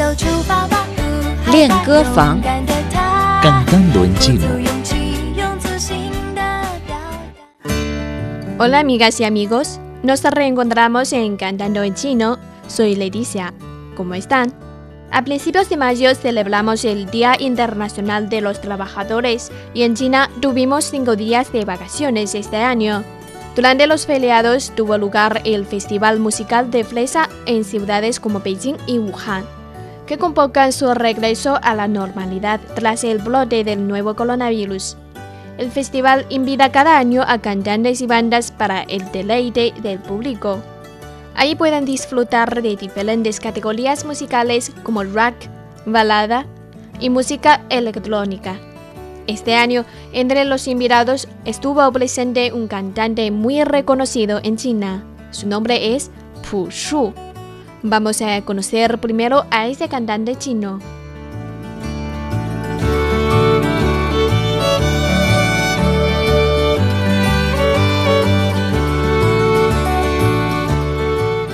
手出发吧，练歌房勇敢的他 Cantando en 鼓 chino. 足勇气，用自信的表达。 Hola amigas y amigos, nos reencontramos en Cantando en Chino. Soy Leticia. ¿Cómo están? A principios de mayo celebramos el Día Internacional de los Trabajadores y en China tuvimos cinco días de vacaciones este año. Durante los feriados tuvo lugar el Festival Musical de Fresa en ciudades como Beijing y Wuhan, que convocan su regreso a la normalidad tras el brote del nuevo coronavirus. El festival invita cada año a cantantes y bandas para el deleite del público. Ahí pueden disfrutar de diferentes categorías musicales como rock, balada y música electrónica. Este año, entre los invitados estuvo presente un cantante muy reconocido en China. Su nombre es Pu Shu. Vamos a conocer primero a este cantante chino.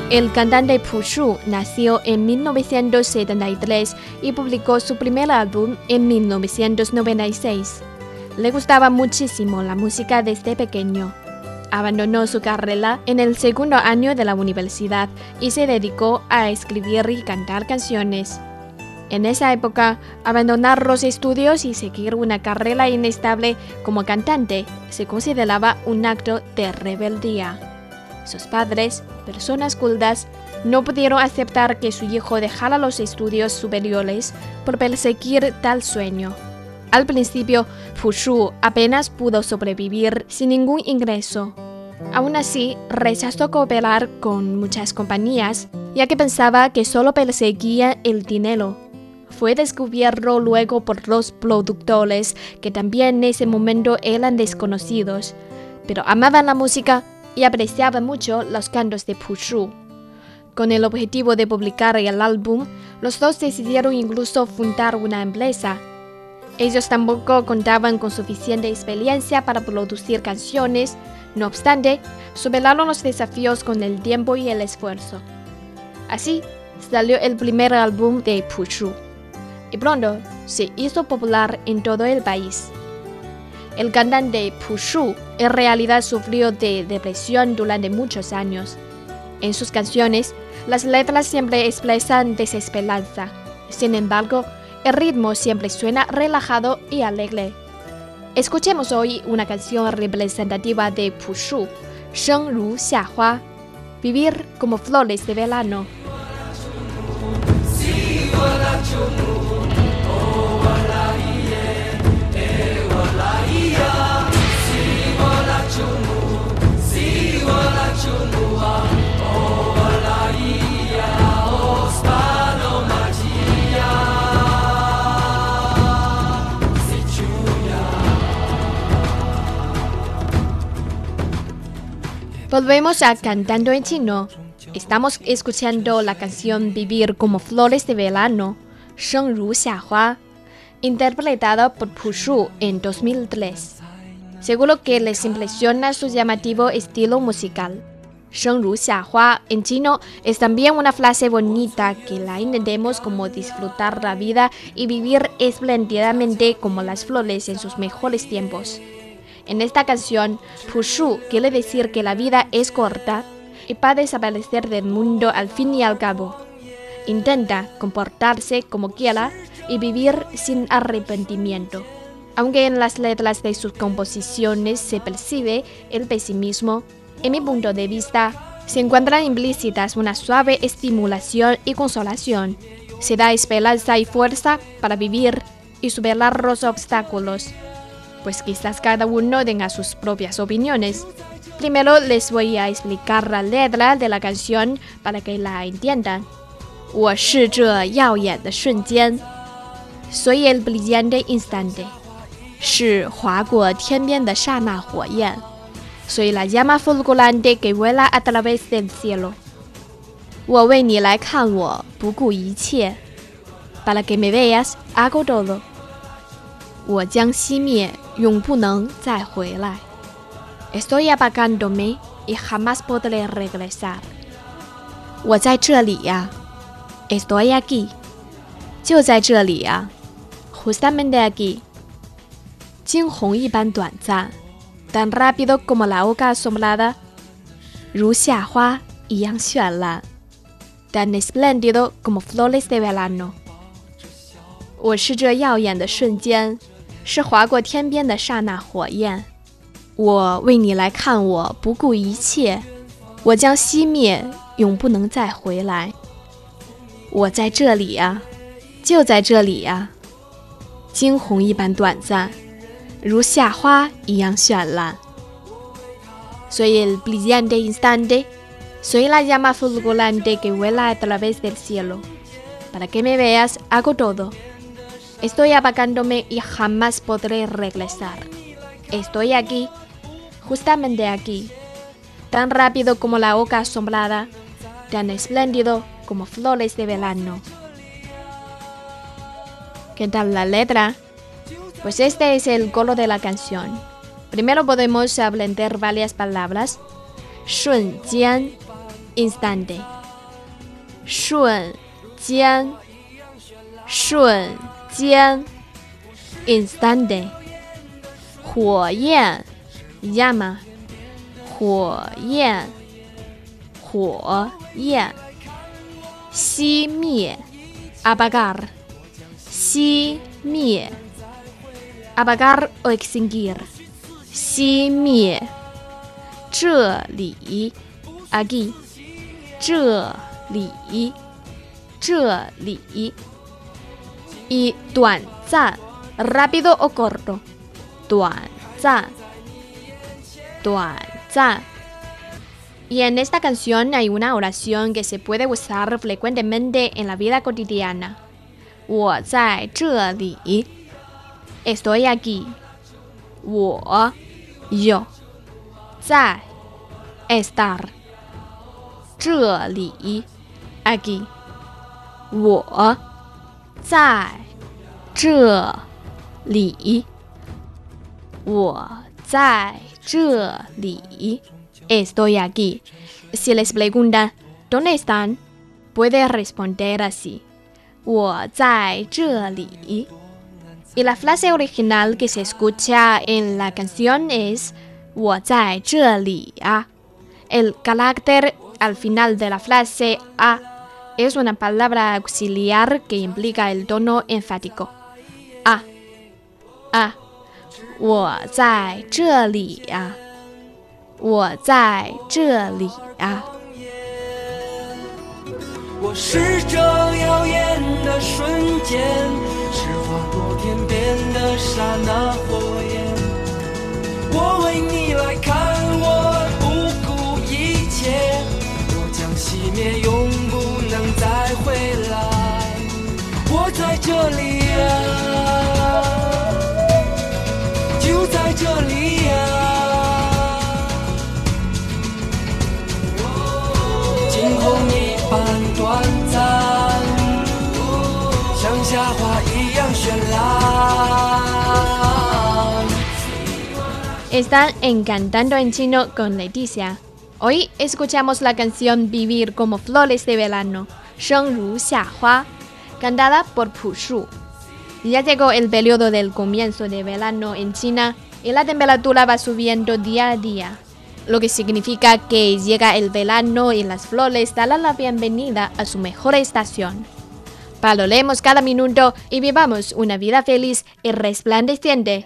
El cantante Pu Shu nació en 1973 y publicó su primer álbum en 1996. Le gustaba muchísimo la música desde pequeño. Abandonó su carrera en el segundo año de la universidad y se dedicó a escribir y cantar canciones. En esa época, abandonar los estudios y seguir una carrera inestable como cantante se consideraba un acto de rebeldía. Sus padres, personas cultas, no pudieron aceptar que su hijo dejara los estudios superiores por perseguir tal sueño. Al principio, Fushu apenas pudo sobrevivir sin ningún ingreso. Aún así, rechazó cooperar con muchas compañías, ya que pensaba que solo perseguía el dinero. Fue descubierto luego por los productores, que también en ese momento eran desconocidos, pero amaban la música y apreciaba mucho los cantos de Pushu. Con el objetivo de publicar el álbum, los dos decidieron incluso fundar una empresa. Ellos tampoco contaban con suficiente experiencia para producir canciones, no obstante, superaron los desafíos con el tiempo y el esfuerzo. Así, salió el primer álbum de Pushu, y pronto se hizo popular en todo el país. El cantante Pushu en realidad sufrió de depresión durante muchos años. En sus canciones, las letras siempre expresan desesperanza. Sin embargo, el ritmo siempre suena relajado y alegre. Escuchemos hoy una canción representativa de Pushu, Sheng Ru Xia Hua, Vivir como flores de verano.，Volvemos a cantando en chino. Estamos escuchando la canción Vivir como flores de verano, Sheng Ru Xia Hua, interpretada por Pushu en 2003. Seguro que les impresiona su llamativo estilo musical. Sheng Ru Xia Hua en chino es también una frase bonita que la entendemos como disfrutar la vida y vivir espléndidamente como las flores en sus mejores tiempos. En esta canción, Pushu quiere decir que la vida es corta y va a desaparecer del mundo al fin y al cabo. Intenta comportarse como quiera y vivir sin arrepentimiento. Aunque en las letras de sus composiciones se percibe el pesimismo, en mi punto de vista, se encuentran implícitas una suave estimulación y consolación. Se da esperanza y fuerza para vivir y superar los obstáculos Pues quizás cada uno tenga sus propias opiniones. Primero les voy a explicar la letra de la canción para que la entiendan. 我是这耀眼的瞬间 Soy el brillante instante. 是划过天边的刹那火焰 Soy la llama fulgurante que vuela a través del cielo. 我为你来看我，不顾一切。Para que me veas, hago todo. 我将熄灭， 永不能再回来。Estoy apagándome y jamás podré regresar. 我在这里呀，Estoy aquí，就在这里啊，justamente aquí。惊鸿一般短暂，tan rápido como la hoja asombrada，如夏花一样绚烂，tan espléndido como flores de verano。我是这耀眼的瞬间，是划过天边的刹那火焰。我为你来看，我不顾一切，我将熄灭，永不能再回来。我在这里呀，就在这里呀，惊鸿一般短暂，如夏花一样绚烂。Soy el brillante instante, soy la llama fulgurante que vuela a través del cielo. Para que me veas, hago todo. Estoy apagándome y jamás podré regresar. Estoy aquí, justamente aquí, tan rápido como la oca asombrada, tan espléndido como flores de verano. ¿Qué tal la letra? Pues este es el coro de la canción. Primero podemos aprender varias palabras. Shun jian, instante. Shun jian, shun. 间 instante. 火焰 llama. 火焰火焰熄灭 apagar. 熄灭 apagar o extinguir. 熄灭这里 aquí 这里这里 Y tuan, zan, rápido o corto. Tuan, zan. Tuan, zan. Y en esta canción hay una oración que se puede usar frecuentemente en la vida cotidiana. Estoy aquí. Yo. Zai, estar. 这里, aquí. Wo, 在这里我在这里 estoy aquí si les pregunta dónde están puede responder así 我在这里 y la frase original que se escucha en la canción es 我在这里啊 El carácter al final de la frase a es una palabra auxiliar que implica el tono enfático. A. A. 我在这里啊我在这里啊我是这耀眼的瞬间，是划过天边的刹那火焰。我为你来看，我不顾一切，我将熄灭， 在这里呀、就在这里呀、惊鸿一般短暂，像夏花一样绚烂。 Están encantando en chino con Leticia. Hoy escuchamos la canción Vivir como flores de verano, 生如夏花, cantada por Pu Shu. Ya llegó el periodo del comienzo de verano en China y la temperatura va subiendo día a día, lo que significa que llega el verano y las flores darán la bienvenida a su mejor estación. Valoremos cada minuto y vivamos una vida feliz y resplandeciente.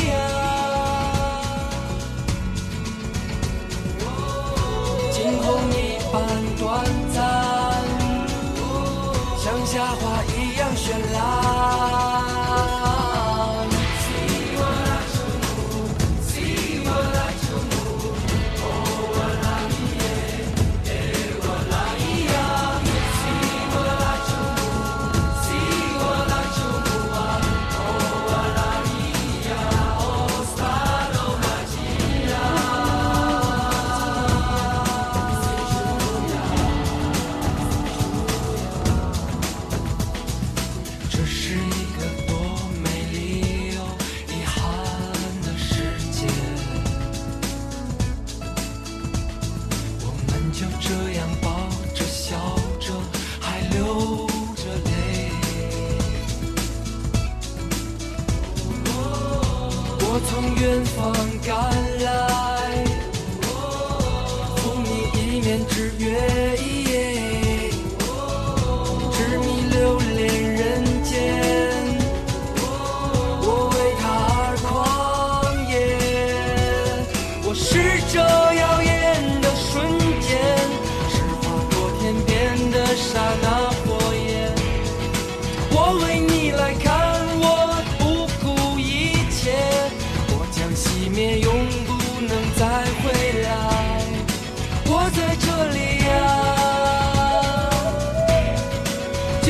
sky.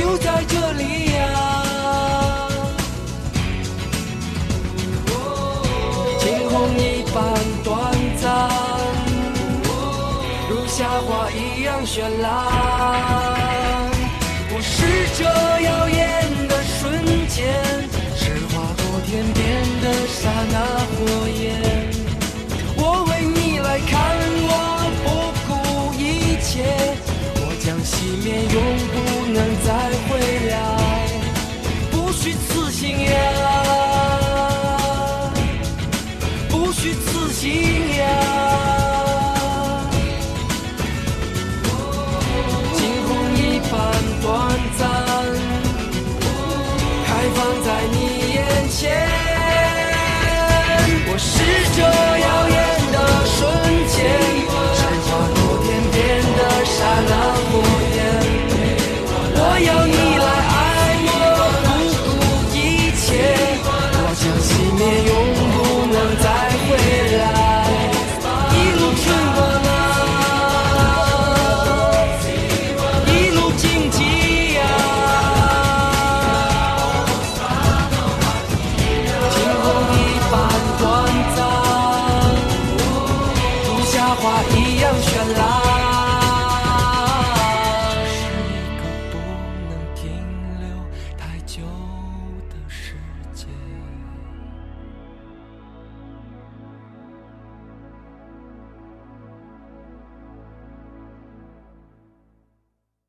就在这里呀、惊鸿一般短暂，如夏花一样绚烂。我是这耀眼的瞬间，是划过天边的刹那火焰。我为你来看，我不顾一切，我将熄灭，永